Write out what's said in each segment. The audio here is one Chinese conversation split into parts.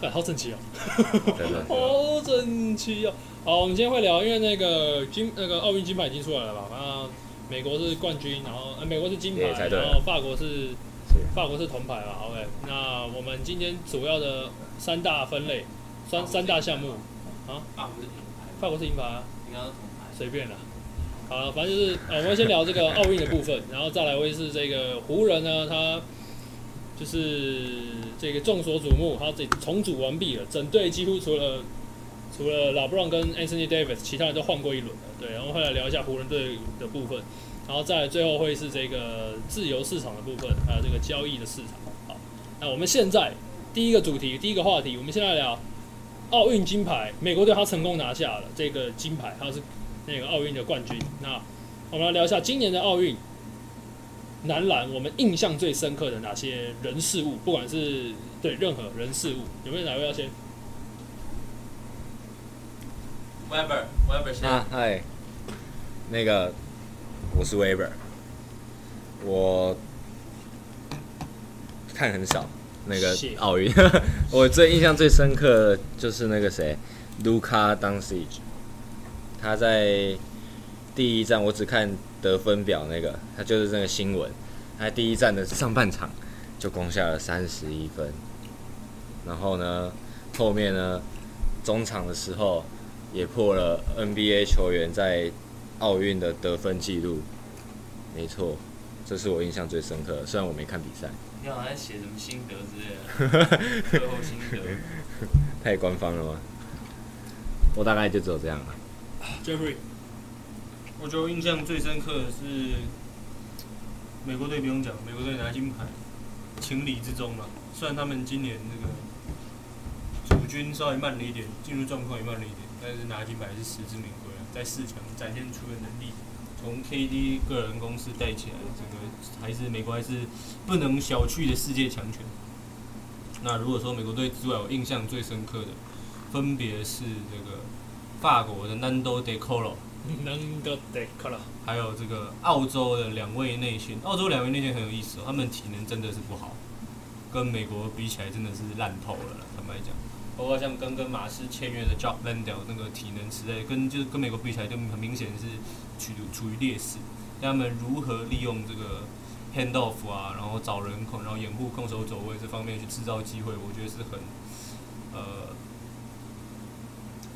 干，好整齐哦。真的，好整齐哦！好，我们今天会聊，因为那个金那个奥运金牌已经出来了吧？那美国是冠军，然后呃美国是金牌，然后法国是是法国是铜牌嘛？OK，那我们今天主要的三大分类，三三大项目啊，法国是银牌，法国是银牌啊，应该是铜牌。随便啦。好了，反正就是呃，我们先聊这个奥运的部分，然后再来会是这个湖人呢，他就是这个众所瞩目，他这重组完毕了，整队几乎除了除了拉布朗跟 Anthony Davis，其他人都换过一轮了。对，然后会来聊一下湖人队的部分，然后再最后会是这个自由市场的部分，还有这个交易的市场。好，那我们现在第一个主题，第一个话题，我们现在聊奥运金牌，美国队他成功拿下了这个金牌，他是那个奥运的冠军。那我们来聊一下今年的奥运男篮，我们印象最深刻的哪些人事物，不管是对任何人事物，有没有哪位要先？Weber，Weber 先。啊嗨，那个我是 Weber，我看很少那个谢。奥运，我最印象最深刻的就是那个谁，卢卡当 c 他在第一站我只看得分表那个，他就是那个新闻，他第一站的上半场就攻下了三十一分，然后呢，后面呢中场的时候。也破了 NBA 球员在奥运的得分记录。没错，这是我印象最深刻的。虽然我没看比赛，你好像写什么心得之类的，最后心得。太官方了吗？我大概就只有这样了。Jeffrey，我觉得印象最深刻的是美国队，不用讲，美国队拿金牌，情理之中嘛。虽然他们今年那个主军稍微慢了一点，进入状况也慢了一点，但是拿金牌是实至名归啊，在四强展现出的能力，从 KD 个人攻势带起来，整个还是美国还是不能小觑的世界强权。那如果说美国队之外，我印象最深刻的，分别是这个法国的 Nando De Colo。能够得克了。还有这个澳洲的两位内线，澳洲两位内线很有意思哦，他们体能真的是不好，跟美国比起来真的是烂透了啦，坦白讲。包括像刚跟马斯签约的 Jock Landale 那个体能实在跟就是跟美国比起来，就很明显是处于处于劣势。他们如何利用这个 hand off 啊，然后找人控，然后掩护控手走位这方面去制造机会，我觉得是很呃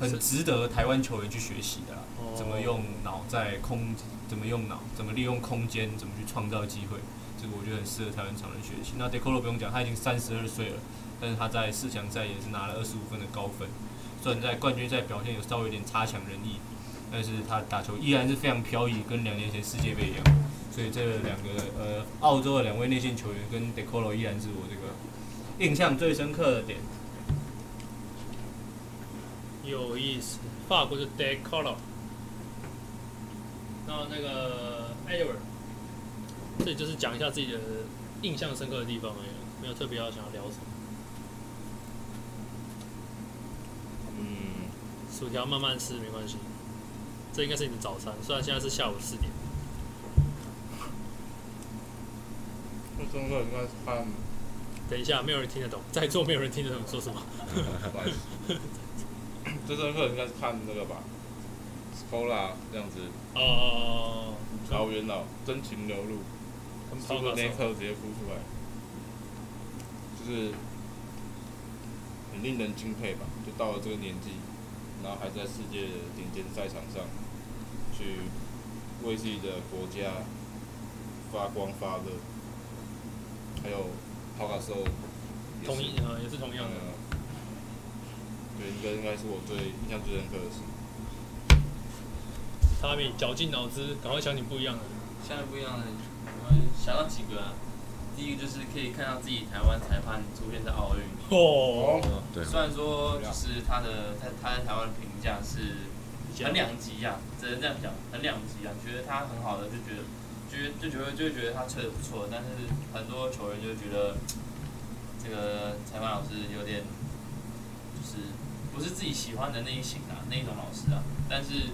很值得台湾球员去学习的怎么用脑在空，怎么用脑，怎么利用空间，怎么去创造机会，这个我觉得很适合台湾常人学习。那 Decolo 不用讲，他已经三十二岁了，但是他在四强赛也是拿了二十五分的高分，虽然在冠军赛表现有稍微有点差强人意，但是他打球依然是非常飘逸，跟两年前世界杯一样。所以这两个呃澳洲的两位内线球员跟 Decolo 依然是我这个印象最深刻的点。有意思，法国是 Decolor，然后那个 Edward，这就是讲一下自己的印象深刻的地方而已，没有特别要想要聊什么。嗯，薯条慢慢吃没关系，这应该是你的早餐，虽然现在是下午四点。最深刻应该是看，等一下，没有人听得懂，在座没有人听得懂说什么。不好意思最深刻应该是看那个吧，Scola 这样子。哦，老元老真情流露，跟是不是那一刻直接哭出来？就是很令人敬佩吧，就到了这个年纪，然后还在世界的顶尖赛场上，去为自己的国家发光发热，还有抛卡兽同也是同样的。嗯对，应该应该是我最印象最深刻的事。他比绞尽脑汁，赶快想点不一样的。现在不一样的，我们想到几个啊？第一个就是可以看到自己台湾裁判出现在奥运。哦，哦对，虽然说就是他的他他在台湾的评价是很两极啊，只能这样讲，很两极啊。觉得他很好的就觉得，觉得就觉得就觉得他吹的不错，但是很多球员就觉得这个裁判老师有点就是不是自己喜欢的那一型啊，那一种老师啊。但是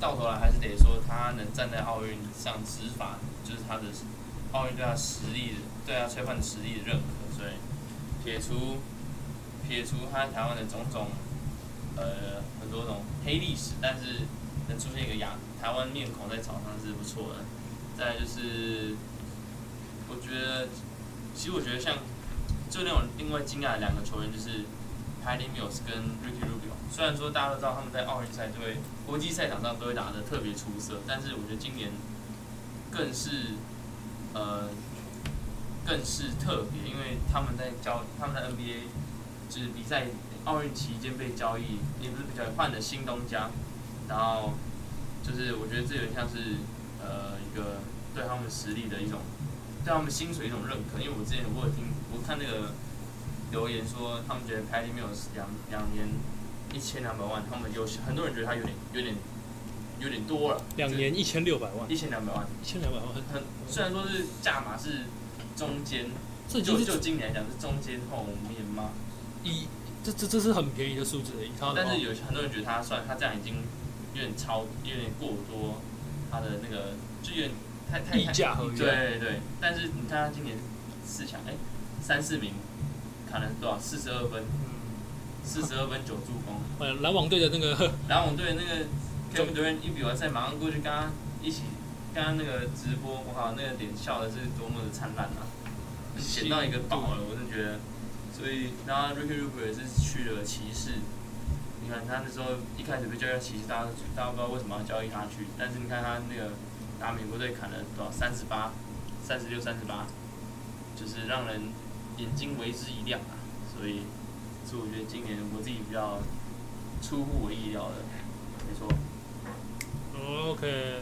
到头来还是得说他能站在奥运上执法，就是他的奥运对他实力对他吹判实力的认可，所以撇除撇除他台湾的种种呃很多种黑历史，但是能出现一个亚台湾面孔在场上是不错的。再就是我觉得，其实我觉得像就那种另外惊讶的两个球员就是 Patty Mills 跟 Ricky Rubio。虽然说大家都知道他们在奥运赛都会国际赛场上都会打得特别出色，但是我觉得今年更是呃更是特别，因为他们在交他们在 NBA 就是比赛奥运期间被交易，也不是比较换了新东家，然后就是我觉得这有点像是呃一个对他们实力的一种对他们薪水一种认可，因为我之前我有听我看那个留言说他们觉得 Patty Mills 两两年一千两百万，他们有很多人觉得他有点有点有点多了，两年一千六百万，一千两百万，一千两百万很很虽然说是价码是中间，这就就今年来讲是中间后面吗？一这这这是很便宜的数字，以他的话但是有很多人觉得他算他这样已经有点超，有点过多，他的那个就有点太太溢价合约。对对，但是你看他今年四强，哎、三四名，砍了多少？四十二分，嗯，四十二分九助攻。呃，篮网队的那个篮网队那个 Kevin Durant 一比完赛，马上过去跟他一起，跟他那个直播，我靠，那个脸笑的是多么的灿烂啊！捡到一个宝了，我真觉得。所以，然后 Ricky Rubio 也是去了骑士。你看他那时候一开始被交易到骑士，大家都大家不知道为什么要交易他去，但是你看他那个打美国队砍了多少？三十八、三十六、三十八，就是让人眼睛为之一亮啊！所以，是我觉得今年我自己比较出乎我意料的，没错。OK，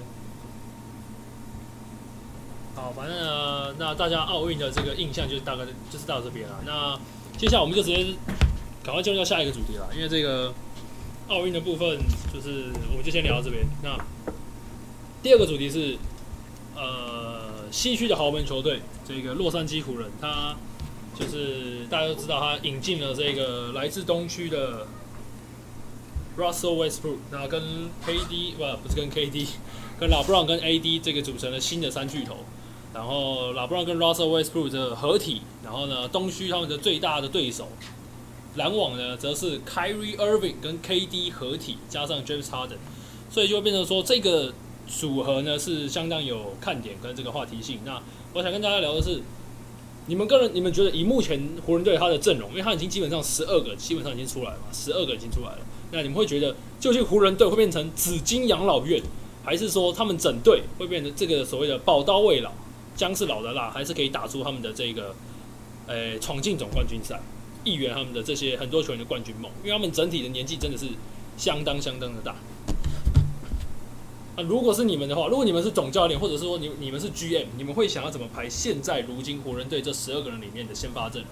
好，反正呢，那大家奥运的这个印象就大概就是到这边了。那接下来我们就直接赶快进入到下一个主题了，因为这个奥运的部分就是我们就先聊到这边。那第二个主题是呃西区的豪门球队，这个洛杉矶湖人，他就是大家都知道他引进了这个来自东区的 Russell Westbrook，那跟 KD 不不是跟 KD，跟老布朗跟 AD 这个组成了新的三巨头。然后老布朗跟 Russell Westbrook 的合体，然后呢，东区他们的最大的对手篮网呢，则是 Kyrie Irving 跟 KD 合体，加上 James Harden，所以就会变成说这个组合呢是相当有看点跟这个话题性。那我想跟大家聊的是，你们个人你们觉得以目前湖人队他的阵容，因为他已经基本上十二个基本上已经出来了嘛，十二个已经出来了。那你们会觉得，究竟湖人队会变成紫金养老院，还是说他们整队会变成这个所谓的宝刀未老，姜是老的辣，还是可以打出他们的这个，呃，闯进总冠军赛，一圆他们的这些很多球员的冠军梦？因为他们整体的年纪真的是相当相当的大。如果是你们的话，如果你们是总教练，或者是说你你们是 GM，你们会想要怎么排现在如今湖人队这十二个人里面的先发阵容？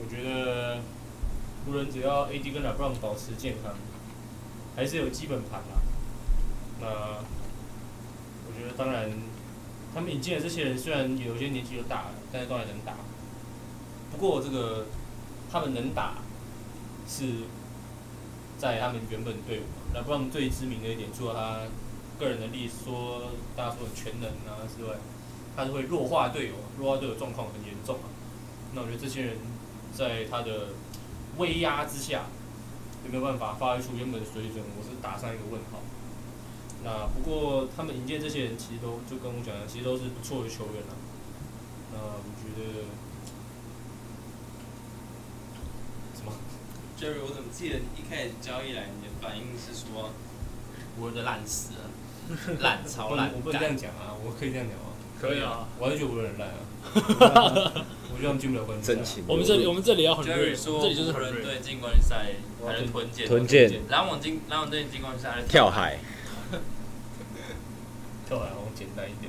我觉得湖人只要 AD 跟 LeBron 保持健康，还是有基本盘啊。那我觉得当然，他们引进的这些人虽然有些年纪都大了，但是都还能打。不过这个他们能打，是在他们原本队伍嘛。LeBron 最知名的一点，除了他个人能力说大家说的全能啊之外，他是会弱化队友，弱化队友状况很严重啊。那我觉得这些人在他的威压之下，有没有办法发挥出原本的水准？我是打上一个问号。那不过他们引荐这些人，其实都就跟我讲的，其实都是不错的球员了。那我觉得什么？Jerry，我怎么记得一开始交易来，你的反应是说我的烂死了，烂超烂我不能，这样讲啊！我可以这样讲吗？可以啊，我还是觉得湖人很烂啊。我觉得他们进不了冠军赛啊。真情我们这里我们这里要很 Jerry 说这里就是湖很人。队进冠军赛还是吞剑，吞剑篮网进篮网队进冠军赛还是跳海，跳海好像简单一点。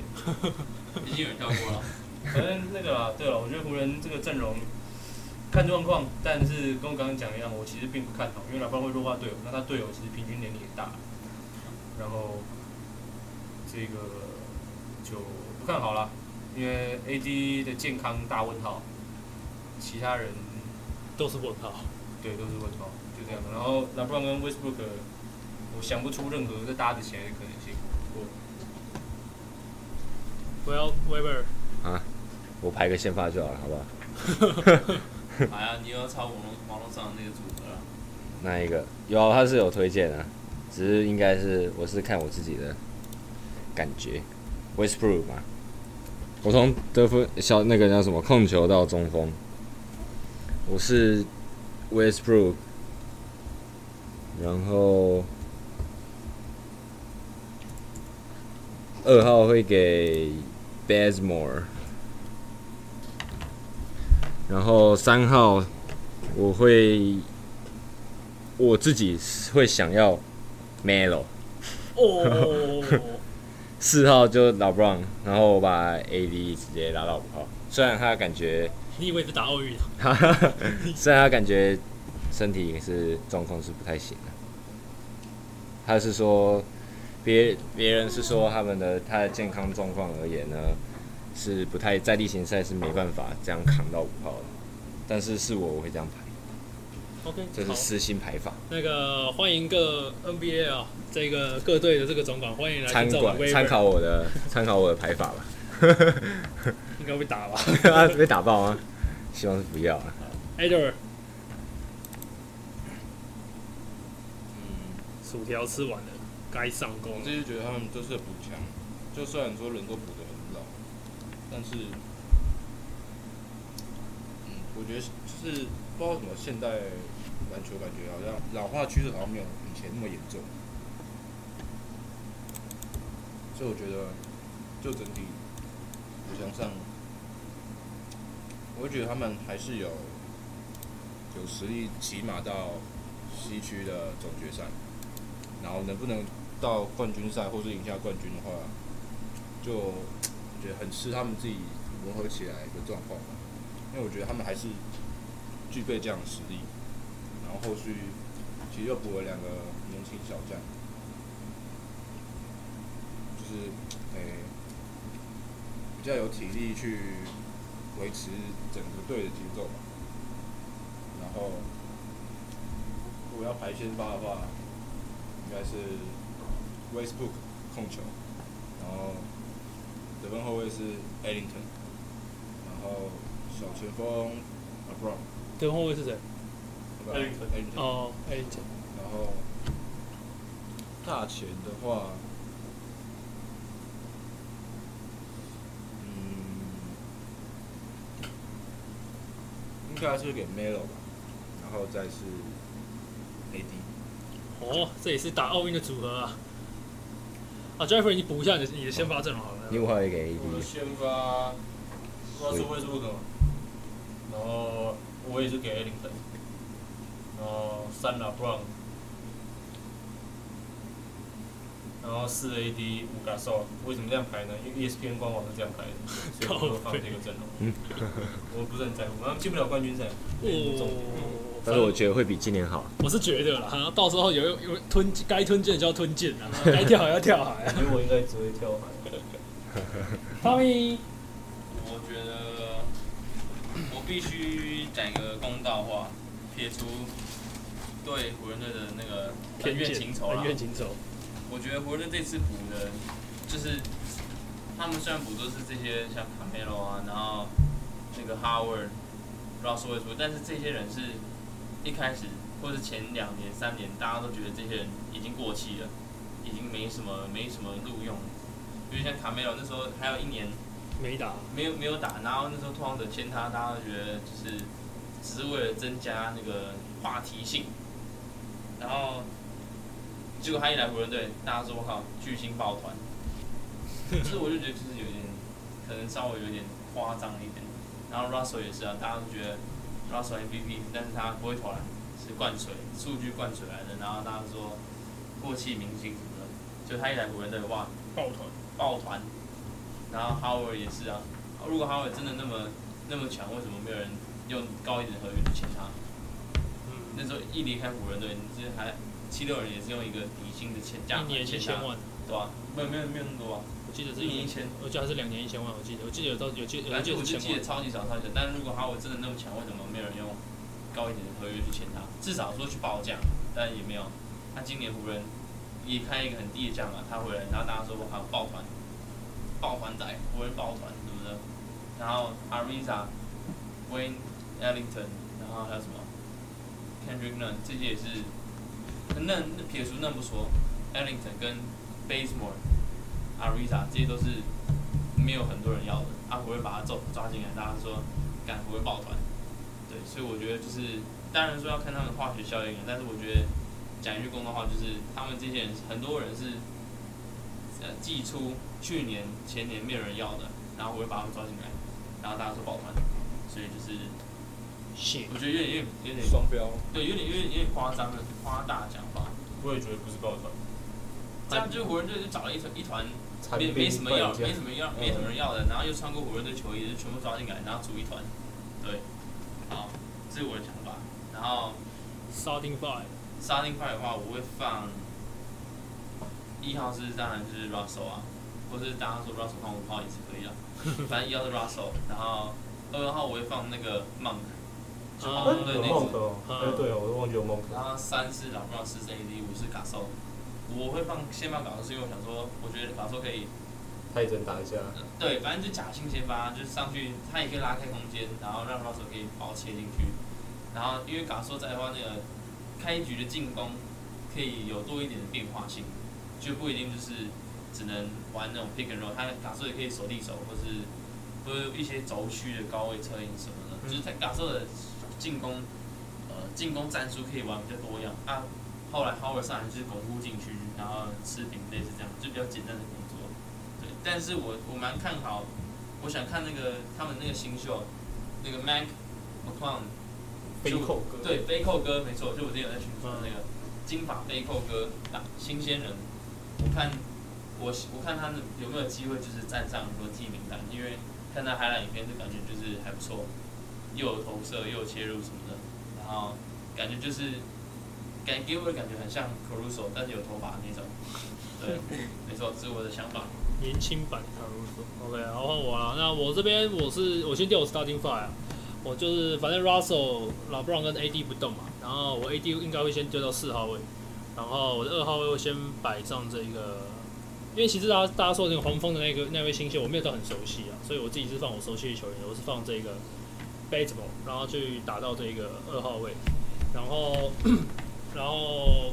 已经有人跳过了。反正那个啦，对了，我觉得湖人这个阵容看状况，但是跟我刚刚讲一样，我其实并不看好，因为老布朗会弱化队友，那他队友其实平均年龄也大，然后这个就不看好了，因为 AD 的健康大问号，其他人都是问号。对都是问号，就这样。然后拉布朗跟 Westbrook，我想不出任何再搭得起来的可能性。我 Well, Weber，啊我排个先发就好了，好不好？哎呀，你又要抄网络网络上的那个组合了。那一个有啊，他是有推荐啊，只是应该是我是看我自己的感觉，Westbrook 嘛，我从得分小那个叫什么控球到中锋，我是 Westbrook，然后二号会给 Bazmore 然后三号我会我自己会想要 Melo，哦，四号就老 Brown，然后我把 AD 直接拉到五号。虽然他感觉，你以为是打奥运？虽然他感觉身体是状况是不太行的，他是说别别人是说他们的他的健康状况而言呢，是不太在例行赛是没办法这样扛到五号的，但是是我我会这样排，OK，这是私心排法。那个欢迎各 NBA 啊，这个各队的这个总管，欢迎来参听这种管参考我的参考我的排法吧。应该会打吧 啊，被打爆吗？希望是不要啊。？Eder，嗯，薯条吃完了，该上工我自。己觉得他们就是补强，就虽然说人都补得很老，但是，嗯，我觉得就是不知道怎么现代篮球感觉好像老化趋势好像没有以前那么严重，所以我觉得就整体我想上，我觉得他们还是有有实力，起码到西区的总决赛。然后能不能到冠军赛或是赢下冠军的话，就我觉得很吃他们自己磨合起来的状况吧。因为我觉得他们还是具备这样的实力，然后后续其实又补了两个年轻小将，就是诶、比较有体力去维持整个队的节奏吧。然后如果要排先发的话，应该是 Westbook 控球，然后得分后卫是 Ellington，然后小前锋 LeBron，对后卫是谁？Ellington Ellington，哦 l 然后大前的话，嗯，应该是给 Melo 吧，然后再是 AD。哦，这也是打奥运的组合啊。啊，Jeffrey，你补一下你的你的先发阵容好了。你五号也给 AD，先发，我是 Westbrook 嘛，然后我也是给 Ellington，然后三拉 Brown，然后四 AD 五 Gasol，为什么这样排呢？因为 E ESPN 官网是这样排的，所以我就放这个阵容。我不是很在乎，他们进不了冠军赛。哦，但是我觉得会比今年好。我是觉得啦，到时候有有吞该吞剑就要吞剑啊，该跳海要跳海啊。因为我应该只会跳海。Tommy，我觉得我必须讲一个公道话，撇除对湖人队的那个恩怨情仇啦恩。怨情仇。我觉得湖人队这次补的，就是他们虽然补都是这些像卡梅罗啊，然后那个 Howard、Russell Westbrook，但是这些人是一开始或者前两年、三年，大家都觉得这些人已经过气了，已经没什么没什么录用。因为像卡梅隆那时候还有一年没打，没有没有打，然后那时候拓荒者签他，大家都觉得就是只是为了增加那个话题性，然后结果他一来湖人队，大家说我靠巨星抱团，这我就觉得就是有点可能稍微有点夸张一点。然后 Russell 也是啊，大家都觉得 Russell MVP，但是他不会投篮，是灌水数据灌水来的，然后大家说过气明星什么的，就他一来湖人队哇抱团。抱团，然后 Howard 也是啊。如果 Howard 真的那么那么强，为什么没有人用高一点的合约去签他？嗯，那时候一离开湖人队，你这还七六人也是用一个底薪的签价一年一千万，对吧、没有没有没有那么多啊，我记得是一年一千。我记得还是两年一千万，我记得，我记得有到有记有反记得我就记得。超级少超级少，但是如果哈维真的那么强，为什么没有人用高一点的合约去签他？至少说去报价，但也没有。他今年湖人也开一个很低的价嘛，他回来，然后大家说我靠抱团，抱团仔，湖人抱团，对不对？然后 Ariza、Wayne Ellington，然后还有什么 Kendrick Nunn，这些也是，那那撇除那不说，Ellington 跟 b a s e m o r e、Ariza 这些都是没有很多人要的，啊，不会把他抓抓进来，大家说敢不会抱团，对，所以我觉得就是，当然说要看他们化学效应啊，但是我觉得讲一句公道话，就是他们这些人很多人是，呃，寄出去年前年没有人要的，然后我会把他们抓进来，然后大家说抱团，所以就是谢我觉得有点有点有点双标，对，有点有点有点夸张的夸大讲法，我也觉得不是抱团，这样就是湖人队就找了一团一团没没什么要，没什么要，没什么人要的，然后又穿过湖人队球衣，就全部抓进来，然后组一团，对，好，这是我的想法。然后 starting five，starting five 的话，我会放一号是当然就是 Russell 啊，或是大家说 Russell 放五号也是可以的，反正一号是 Russell，然后二号我会放那个 Monk，就黄蜂队那只，哎对哦，我都忘记有 Monk。然后三是老布朗，四是 AD，五是嘎兽。我会放先放嘎兽，是因为我想说，我觉得嘎兽可以他也只能打一下，对，反正就假性先发，就是上去，他也可以拉开空间，然后让 Russell 可以包切进去。然后因为嘎说在的话，那个开局的进攻可以有多一点的变化性，就不一定就是只能玩那种 pick and roll，他嘎说也可以手递手，或是或者一些轴区的高位策应什么的，就是他嘎说的进攻呃进攻战术可以玩比较多样啊。后来 Howard 上来就是巩固禁区，然后吃饼类似这样，就比较简单的工作。对，但是我我蛮看好，我想看那个他们那个新秀，那个 Mac McClung，飞扣哥，对，背扣哥没错，就我之前有在群说的那个金发背扣哥打新鲜人，我看我我看他有没有机会就是站上国际名单，因为看他海蓝影片就感觉就是还不错，又有投射又有切入什么的，然后感觉就是感给我的感觉很像 Caruso，但是有头发那种，对，没错，这是我的想法。年轻版卡鲁索。OK，然后换我了。那我这边我是我先调我 starting five 啊，我就是反正 Russell、老布朗跟 AD 不动嘛，然后我 AD 应该会先丢到四号位，然后我的二号位会先摆上这个，因为其实大家大家说那个黄蜂的那个那位新秀我没有到很熟悉啊，所以我自己是放我熟悉的球员，我是放这个 Bateman，然后去打到这个二号位，然后然后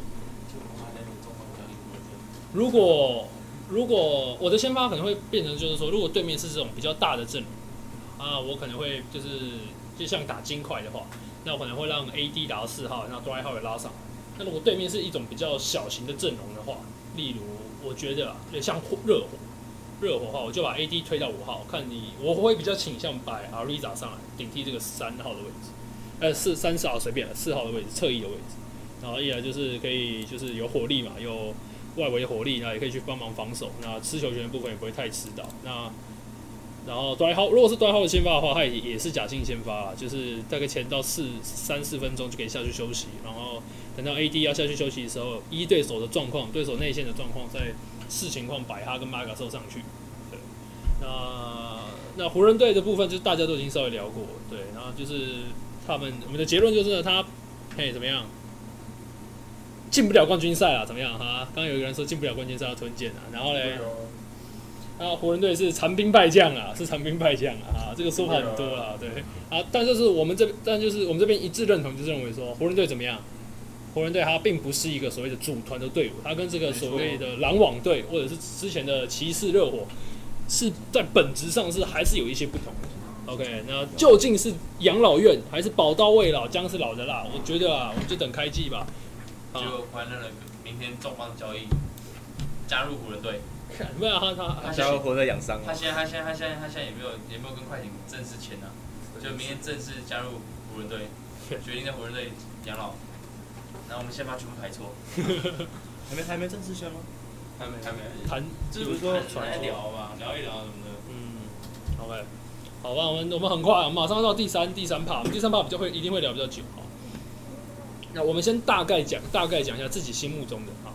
如果如果我的先发可能会变成就是说，如果对面是这种比较大的阵容啊，我可能会就是就像打金块的话，那我可能会让 AD 打到四号，然后 d r y 号也拉上来。那如果对面是一种比较小型的阵容的话，例如我觉得啊，像火热火热火的话，我就把 AD 推到五号，看你我会比较倾向摆 Ariza 上来顶替这个三号的位置，呃四三四号随便了，四号的位置侧翼的位置，然后一来就是可以就是有火力嘛，有外围火力，那也可以去帮忙防守。那吃球权的部分也不会太吃到。那然后端号如果是端号的先发的话，他也也是假性先发啦，就是大概前到四三四分钟就可以下去休息，然后等到 AD 要下去休息的时候，一对手的状况、对手内线的状况，再视情况摆他跟马嘎兽上去。对，那那湖人队的部分就是大家都已经稍微聊过，对，然后就是他们我们的结论就是呢他嘿怎么样？进不了冠军赛啊，怎么样哈？刚刚有一个人说进不了冠军赛要吞剑啊，然后嘞，啊，湖人队是残兵败将啊，是残兵败将啊，这个说法很多了，对啊，但就是我们这，但就是我们这边一致认同，就是认为说湖人队怎么样？湖人队它并不是一个所谓的组团的队伍，它跟这个所谓的篮网队或者是之前的骑士热火是在本质上是还是有一些不同的。OK，那究竟是养老院还是宝刀未老，姜是老的辣？我觉得啊，我们就等开季吧。啊就欢乐了，明天重磅交易，加入湖人队。没有他他他想要活在养伤他现在他现在他现在他现在也没有也没有跟快艇正式签啊，就明天正式加入湖人队，决定在湖人队养老。然后我们先把全部排错，还没还没正式签吗？还没还没，谈，就是说来聊吧，聊一聊什么的。嗯，OK，好吧，我们我们很快，我们马上要到第三第三趴，我们第三趴比较会一定会聊比较久。哈。那我们先大概讲大概讲一下自己心目中的啊，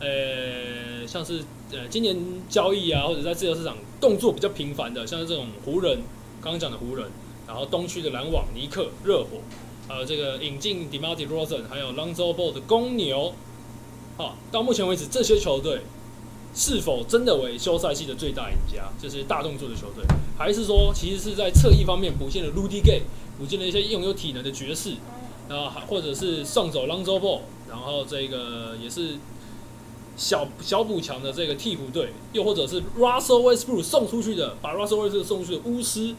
呃，像是呃今年交易啊，或者在自由市场动作比较频繁的，像是这种湖人，刚刚讲的湖人，然后东区的篮网、尼克、热火，还有这个引进 d e m a r t i Rosen，还有 Lonzo Ball 的公牛，好，到目前为止这些球队是否真的为休赛季的最大赢家？就是大动作的球队，还是说其实是在侧翼方面补进了 Rudy Gay，补进了一些拥有体能的爵士，然后还或者是送走 Lonzo Ball，然后这个也是小小补强的这个替补队，又或者是 Russell Westbrook 送出去的，把 Russell Westbrook 送出去的巫师，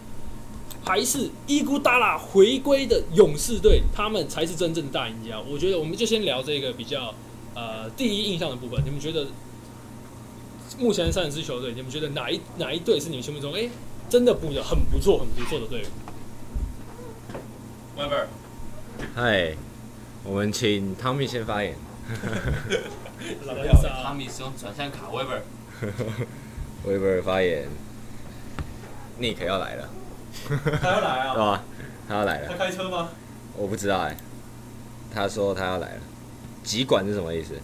还是伊古达拉回归的勇士队，他们才是真正的大赢家。我觉得我们就先聊这个比较呃第一印象的部分，你们觉得？目前三十支球队，你们觉得哪一哪一队是你们心目中哎、真的补的很不错、很不错的队伍？Weber，嗨，我们请汤米先发言。老他萨们是用转向卡 Weber，威伯尔发言，Nick 要来了，他要来啊？对吧？他要来了他，开车吗？我不知道哎、他说他要来了，集管是什么意思？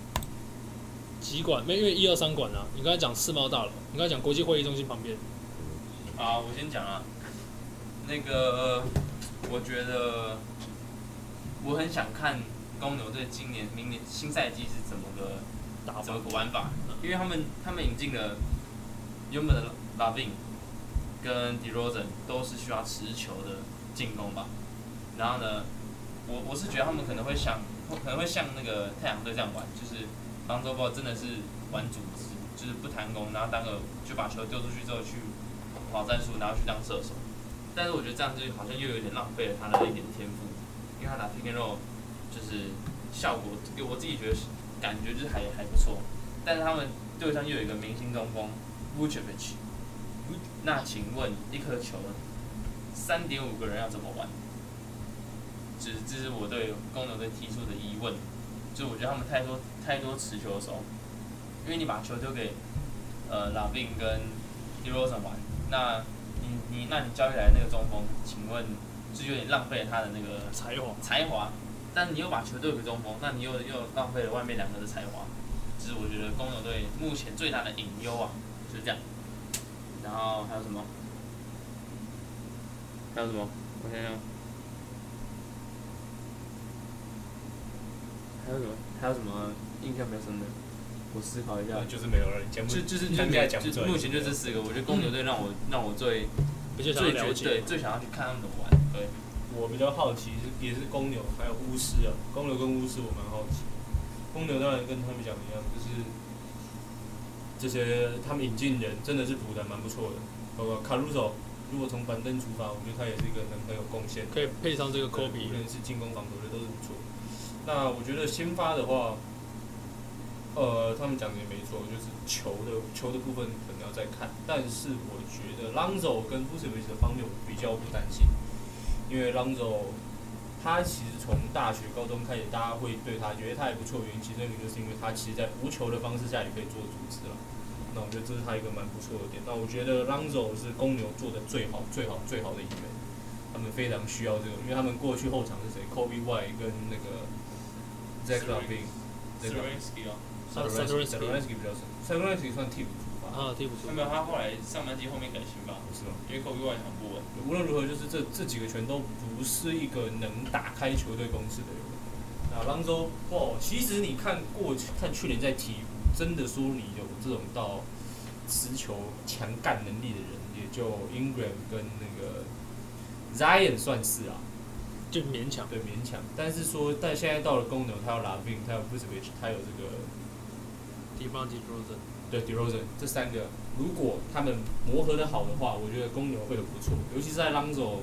几馆？没，因为一二三馆啊。你刚才讲世贸大楼，你刚才讲国际会议中心旁边，啊，我先讲啊，那个我觉得我很想看公牛队今年、明年新赛季是怎么个打法怎么个玩法，因为他们他们引进了原本的拉宾跟 DeRozan 都是需要持球的进攻吧，然后呢，我我是觉得他们可能会想可能会像那个太阳队这样玩，就是邦周报真的是玩组织，就是不弹弓，然后当个就把球丢出去之后去跑战术，然后去当射手。但是我觉得这样就好像又有点浪费了他的一点天赋，因为他打 pick and roll 就是效果，给我自己觉得是感觉就是还还不错。但是他们队上又有一个明星中锋 Vucevic，那请问一颗球三点五个人要怎么玩？这这是我对公牛队提出的疑问，就是我觉得他们太多太多持球手，因为你把球丢给呃拉宾跟 d e r o s a n 玩，那你你那你交易来的那个中锋，请问是有点浪费他的那个才华。才华，但你又把球队给中锋，那你又又浪费了外面两个的才华，其实我觉得公牛队目前最大的隐忧啊，就是这样。然后还有什么？还有什么？我想想。还有什么？还有什么印象比较深的？我思考一下。就是没有了，就就是就目前就这四个，我觉得公牛队让我让我最最觉要了解对最想要去看他们怎么玩。对，我比较好奇是也是公牛还有巫师啊，公牛跟巫师我蛮好奇。公牛当然跟他们讲的一样，就是这些他们引进人真的是补的蛮不错的，包括卡鲁索，如果从板凳出发，我觉得他也是一个很很有贡献。可以配上这个科对比无论是进攻防守的都是不错。那我觉得先发的话，呃，他们讲的也没错，就是球的球的部分可能要再看。但是我觉得 Lonzo 跟 v u c e v i c 的方面我比较不担心，因为 Lonzo 他其实从大学、高中开始，大家会对他觉得他也不错，原因其中一个就是因为他其实在无球的方式下也可以做组织了。那我觉得这是他一个蛮不错的点。那我觉得 Lonzo 是公牛做的最好、最好、最好的一员。他们非常需要这个，因为他们过去后场是谁？Kobe White 跟那个个 Sarinsky 哦，Satoransky Satoransky 比较少，Satoransky 算替补啊，替补出没有他后来上半季后面改型吧，是吗？因为 Kobe 不稳。无论如何，就是这这几个全都不是一个能打开球队攻势的人。那朗州哦，其实你看过去看去年在鹈鹕，真的说你有这种到持球强干能力的人，也就 Ingram 跟那个 Zion 算是啊，就勉强。对勉强。但是说，但现在到了公牛，他有 Lavin，他有 v u c e v i c 他有这个 d e m a r t Rosen，对 d e r o z e n 这三个，如果他们磨合的好的话，我觉得公牛会很不错。尤其是在 Lonzo，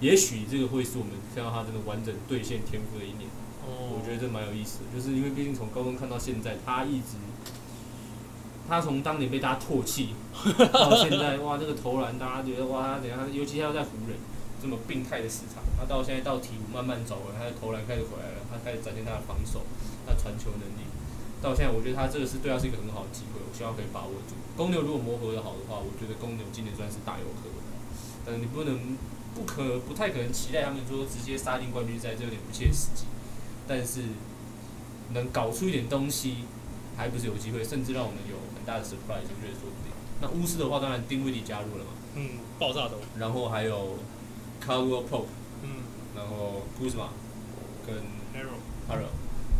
也许这个会是我们看到他真的完整兑现天赋的一年。哦我觉得这蛮有意思的，就是因为毕竟从高中看到现在，他一直，他从当年被大家唾弃，到现在哇，这个投篮大家觉得哇，他怎样？尤其他要在湖人这么病态的市场，他到现在到鹈鹕慢慢走了，他的投篮开始回来了，他开始展现他的防守，他的传球能力。到现在我觉得他这个是对他是一个很好的机会，我希望可以把握住。公牛如果磨合的好的话，我觉得公牛今年算是大有可为。但是你不能不可不太可能期待他们说直接杀进冠军赛，这有点不切实际。但是能搞出一点东西，还不是有机会，甚至让我们有很大的 surprise，我觉得说不定。那巫师的话，当然丁威迪加入了嘛，嗯，爆炸头，然后还有 Caldwell Pope，嗯然后 Kuzma 跟，Arrow，h a r o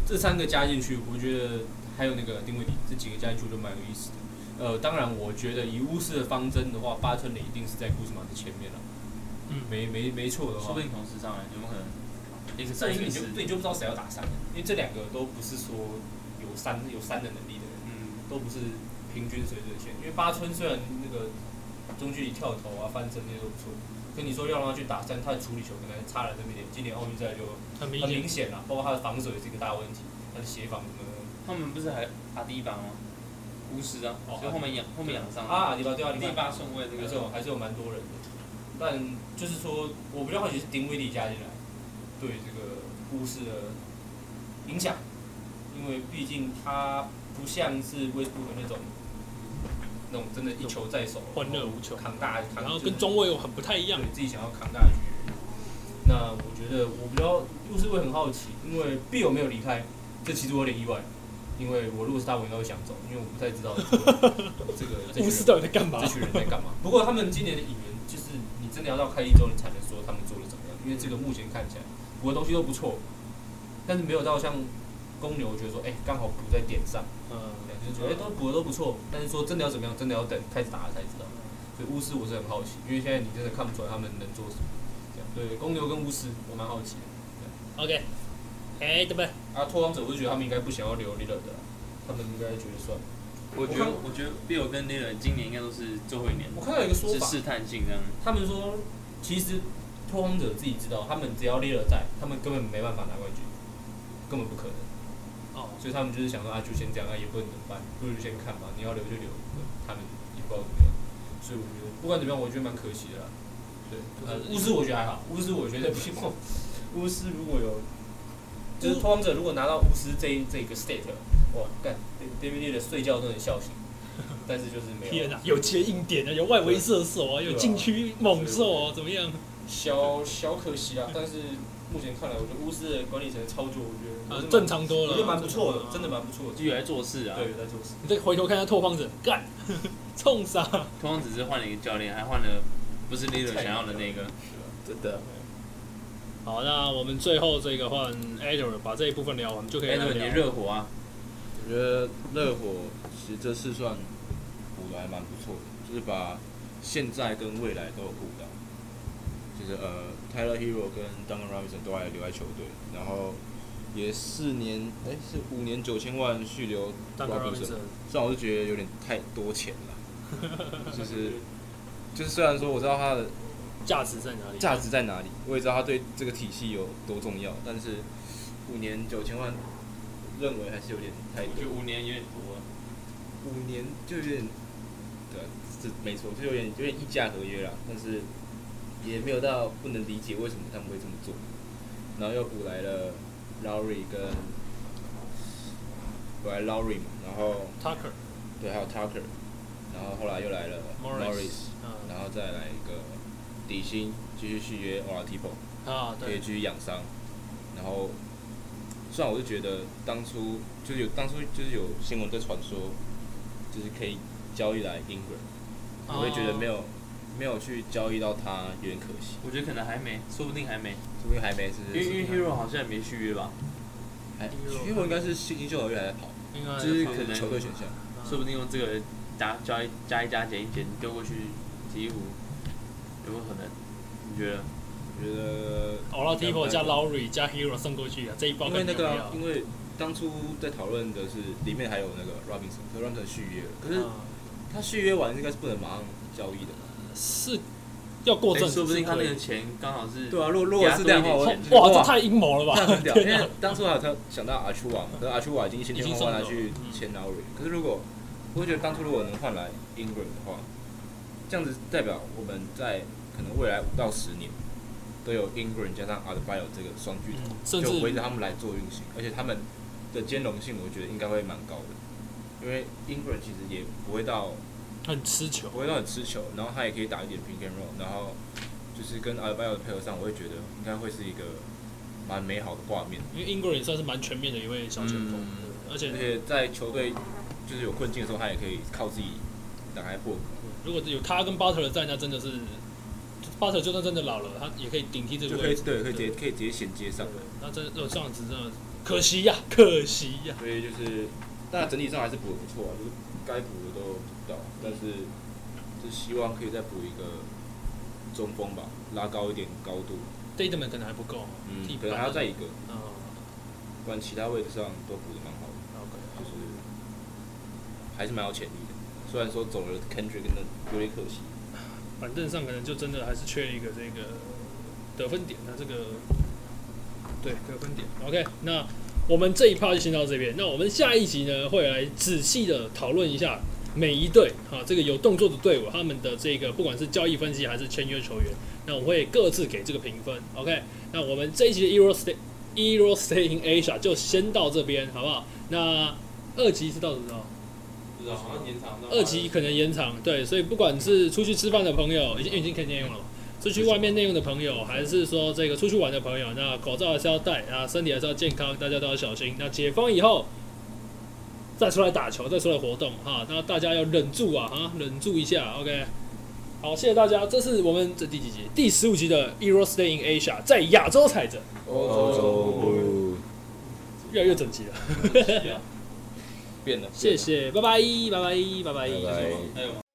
这三个加进去，我觉得还有那个丁威迪这几个加进去都蛮有意思的。呃，当然，我觉得以巫师的方针的话，八村垒一定是在库兹马的前面了。嗯没没没错的话说不，定同时上来，有没有可能？一个但是你就对你就不知道谁要打三了，因为这两个都不是说有三有三的能力的人，嗯，都不是平均水准线。因为八村虽然那个中距离跳投啊、翻身那些都不错，跟你说要让他去打三，他的处理球可能差了那么一点。今年奥运赛就很很明显了，包括他的防守也是一个大问题，他的协防什么的。他们不是还阿迪巴吗？巫师啊，哦就后面养后面养伤啊，阿迪巴对啊，第八顺位这个还是有还是有蛮多人的，但就是说我比较好奇是丁威迪加进来对这个巫师的影响，因为毕竟他不像是威斯布鲁克那种那种真的一球在手，欢乐无穷扛大，扛然后跟中卫又很不太一样对，自己想要扛大局。那我觉得我比较又是会很好奇，因为 Bill 没有离开，这其实我有点意外。因为我如果是他，我应该会想走，因为我不太知道这个 这群人到底在干嘛这？群人在干嘛？不过他们今年的引援，就是你真的要到开一周，你才能说他们做的怎么样。因为这个目前看起来我的东西都不错，但是没有到像公牛觉得说，哎、刚好补在点上，嗯，就是觉得哎、都补的都不错。但是说真的要怎么样，真的要等开始打了才知道。所以巫师我是很好奇，因为现在你真的看不出来他们能做什么。这样对公牛跟巫师，我蛮好奇的。OK，哎，对不对？啊，拓荒者我就觉得他们应该不想要留 l i l 的，他们应该觉得算了。我觉得我觉得 Bill 跟 l i l l 今年应该都是最后一年，我看到一个说法，是试探性这样。他们说，其实拓荒者自己知道，他们只要列了在，他们根本没办法拿冠军，根本不可能。哦，所以他们就是想说啊，就先这样啊，也不能怎么办，不如就先看吧。你要留就留，他们也不知道怎么样。所以我觉得不管怎么样，我觉得蛮可惜的啦。对，呃，巫师我觉得还好，巫师我觉得比我，巫师如果有，就是拓荒者如果拿到巫师这一这个 state，哇，干，David 的睡觉都能笑醒，但是就是没有。天哪，有接应点啊，有外围射手啊，有禁区猛兽啊，怎么样？小小可惜啊，但是目前看来，我觉得巫师的管理层的操作，我觉得呃正常多了我觉得蛮不错的，真的蛮不错的。就有在做事啊。对，有在做事。你再回头看一下拓荒者，干，冲杀！拓荒只是换了一个教练，还换了不是 leader 想要的那个。真的。好，那我们最后这个换 Adler 把这一部分聊完，就可以聊你热火啊，我觉得热火其实这次算补的还蛮不错的，就是把现在跟未来都有补到。就是呃，Tyler Hero 跟 Duncan Robinson 都还留在球队，然后也四年，哎、是五年九千万续留大概 Robinson，虽然我是觉得有点太多钱了，就是就是虽然说我知道他的价值在哪里？价值在哪里，我也知道他对这个体系有多重要，但是五年九千万，认为还是有点太多我觉。得五年有点多。五年就有点，对啊，这没错，就有点有点溢价合约啦，但是也没有到不能理解为什么他们会这么做。然后又补来了 Lowry 跟补来 Lowry 嘛，然后 Tucker，对还有 Tucker，然后后来又来了 Morris 嗯然后再来一个底薪继续续约 Oladipo。啊，对，可以继续养伤。然后，虽然我就觉得当初就是有当初就是有新闻在传说，就是可以交易来 Ingram，我会觉得没有，有没有去交易到他有点可惜，我觉得可能还没，说不定还没，说不定还没是因为因为 Hero 好像也没续约吧，还 Hero 应该是新新秀合约还在跑，应该就是可能球队选项。说不定用这个加加一加一加减一减丢过去鹈鹕，有没有可能？你觉得？我觉得 Oladipo 加 Lowry 加 Hero 送过去啊，这一包因为那个因为当初在讨论的是里面还有那个 Robinson，可是 Robinson 续约了，可是啊他续约完应该是不能马上交易的。是要过正，哎说不定他那个钱刚好是对啊，如果如果是这样的话，哇，这太阴谋了吧？因为当初还有他想到阿丘瓦嘛，可是阿丘瓦已经一千已经千万拿送了。嗯去签 Lowry，可是如果我会觉得当初如果能换来 Ingram 的话，这样子代表我们在可能未来五到十年都有 Ingram 加上 a d b i o 这个双巨头，嗯甚至就围着他们来做运行，而且他们的兼容性，我觉得应该会蛮高的，因为 Ingram 其实也不会到很吃球不。会让很吃球，然后他也可以打一点 pick and roll，然后就是跟 a l b a 的配合上，我会觉得应该会是一个蛮美好的画面。因为英国人也算是蛮全面的一位小前锋，嗯而且而且在球队就是有困境的时候，他也可以靠自己打开破口。如果有他跟巴特勒在，那真的是巴特勒就算真的老了，他也可以顶替这个位置。对，可以直接可以直接衔接上。那真的有这样子，真的可惜呀，可惜呀。所以就是，但整体上还是补的不错啊，就是该补的都补到，但是就希望可以再补一个中锋吧，拉高一点高度。Dateman 可能还不够，嗯，可能还要再一个，哦不然其他位置上都补的蛮好的，，OK，就是还是蛮有潜力的。虽然说走了 Kendrick 那有点可惜。板凳上可能就真的还是缺一个这个得分点，那这个对得分点。OK，那我们这一趴就先到这边。那我们下一集呢，会来仔细的讨论一下每一队哈这个有动作的队伍他们的这个不管是交易分析还是签约球员，那我会各自给这个评分。OK，那我们这一集的 Euro Stay Euro Stay in Asia 就先到这边，好不好？那二级是到什么时候？不知道好像延长到二级可能延长，对，所以不管是出去吃饭的朋友，已经已经可以内用了嘛，出去外面内用的朋友，还是说这个出去玩的朋友，那口罩还是要戴啊，身体还是要健康，大家都要小心。那解封以后再出来打球，再出来活动哈，那大家要忍住啊，哈，忍住一下，OK。好，谢谢大家，这是我们这第几集？第十五集的 Euro Stay in Asia，在亚洲踩着，欧洲越来越整齐了。变了，谢谢，拜拜，拜拜，拜拜。拜拜。还有吗？